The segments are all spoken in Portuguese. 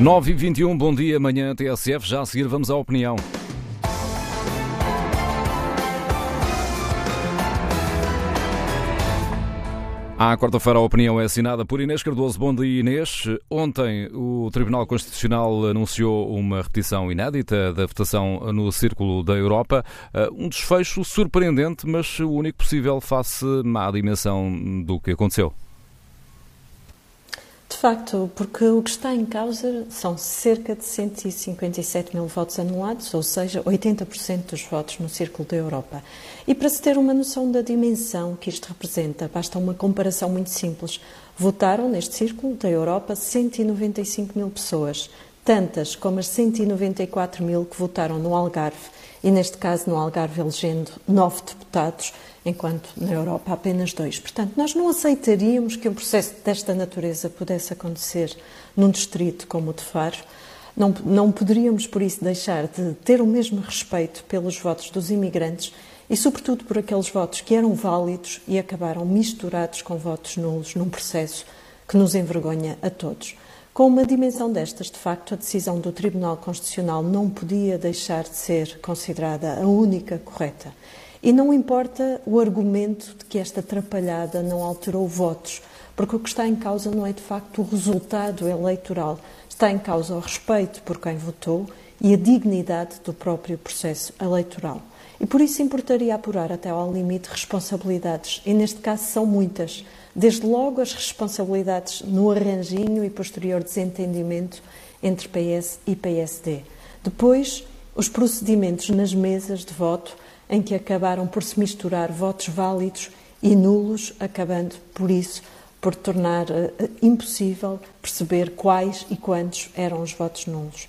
9 e 21 bom dia, amanhã TSF. Já a seguir vamos à opinião. À quarta-feira, a opinião é assinada por Inês Cardoso. Bom dia, Inês. Ontem, o Tribunal Constitucional anunciou uma repetição inédita da votação no Círculo da Europa. Uh, um desfecho surpreendente, mas o único possível face à dimensão do que aconteceu. De facto, porque o que está em causa são cerca de 157 mil votos anulados, ou seja, 80% dos votos no Círculo da Europa. E para se ter uma noção da dimensão que isto representa, basta uma comparação muito simples. Votaram neste Círculo da Europa 195 mil pessoas, tantas como as 194 mil que votaram no Algarve, e neste caso no Algarve elegendo nove deputados enquanto na Europa apenas dois. Portanto, nós não aceitaríamos que um processo desta natureza pudesse acontecer num distrito como o de Faro. Não, não poderíamos, por isso, deixar de ter o mesmo respeito pelos votos dos imigrantes e, sobretudo, por aqueles votos que eram válidos e acabaram misturados com votos nulos num processo que nos envergonha a todos. Com uma dimensão destas, de facto, a decisão do Tribunal Constitucional não podia deixar de ser considerada a única correta. E não importa o argumento de que esta atrapalhada não alterou votos, porque o que está em causa não é de facto o resultado eleitoral, está em causa o respeito por quem votou e a dignidade do próprio processo eleitoral. E por isso importaria apurar até ao limite responsabilidades, e neste caso são muitas. Desde logo as responsabilidades no arranjinho e posterior desentendimento entre PS e PSD. Depois, os procedimentos nas mesas de voto em que acabaram por se misturar votos válidos e nulos, acabando por isso por tornar uh, impossível perceber quais e quantos eram os votos nulos.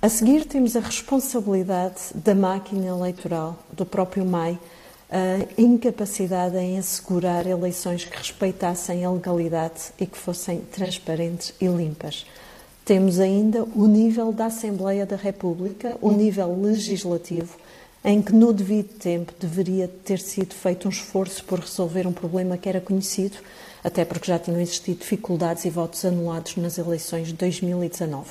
A seguir temos a responsabilidade da máquina eleitoral, do próprio MAI, a incapacidade em assegurar eleições que respeitassem a legalidade e que fossem transparentes e limpas. Temos ainda o nível da Assembleia da República, o nível legislativo, em que no devido tempo deveria ter sido feito um esforço por resolver um problema que era conhecido, até porque já tinham existido dificuldades e votos anulados nas eleições de 2019.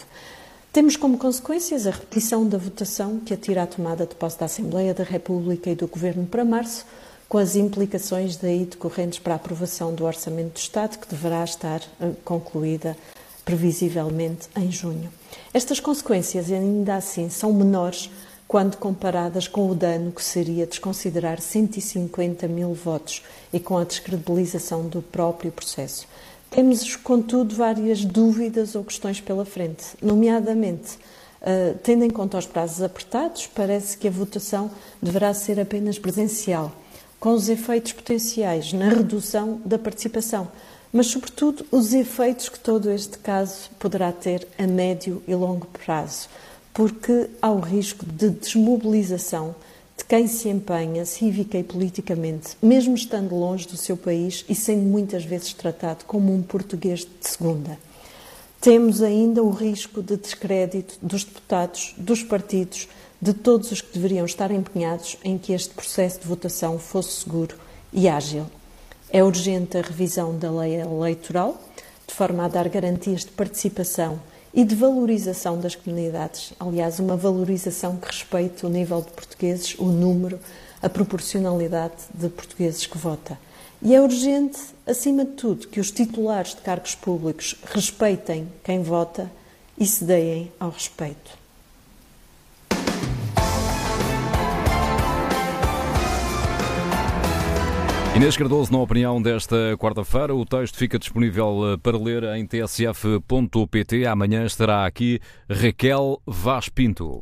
Temos como consequências a repetição da votação que atira a tomada de posse da Assembleia da República e do Governo para março, com as implicações daí decorrentes para a aprovação do Orçamento do Estado, que deverá estar eh, concluída previsivelmente em junho. Estas consequências, ainda assim, são menores quando comparadas com o dano que seria desconsiderar 150 mil votos e com a descredibilização do próprio processo. Temos, contudo, várias dúvidas ou questões pela frente, nomeadamente, uh, tendo em conta os prazos apertados, parece que a votação deverá ser apenas presencial, com os efeitos potenciais na redução da participação, mas, sobretudo, os efeitos que todo este caso poderá ter a médio e longo prazo porque há o risco de desmobilização de quem se empenha cívica e politicamente, mesmo estando longe do seu país e sendo muitas vezes tratado como um português de segunda. Temos ainda o risco de descrédito dos deputados, dos partidos, de todos os que deveriam estar empenhados em que este processo de votação fosse seguro e ágil. É urgente a revisão da lei eleitoral, de forma a dar garantias de participação e de valorização das comunidades. Aliás, uma valorização que respeite o nível de portugueses, o número, a proporcionalidade de portugueses que vota. E é urgente, acima de tudo, que os titulares de cargos públicos respeitem quem vota e se deem ao respeito. Inês Cardoso, na opinião desta quarta-feira, o texto fica disponível eh, para ler em tsf.pt. Amanhã estará aqui Raquel Vaz Pinto.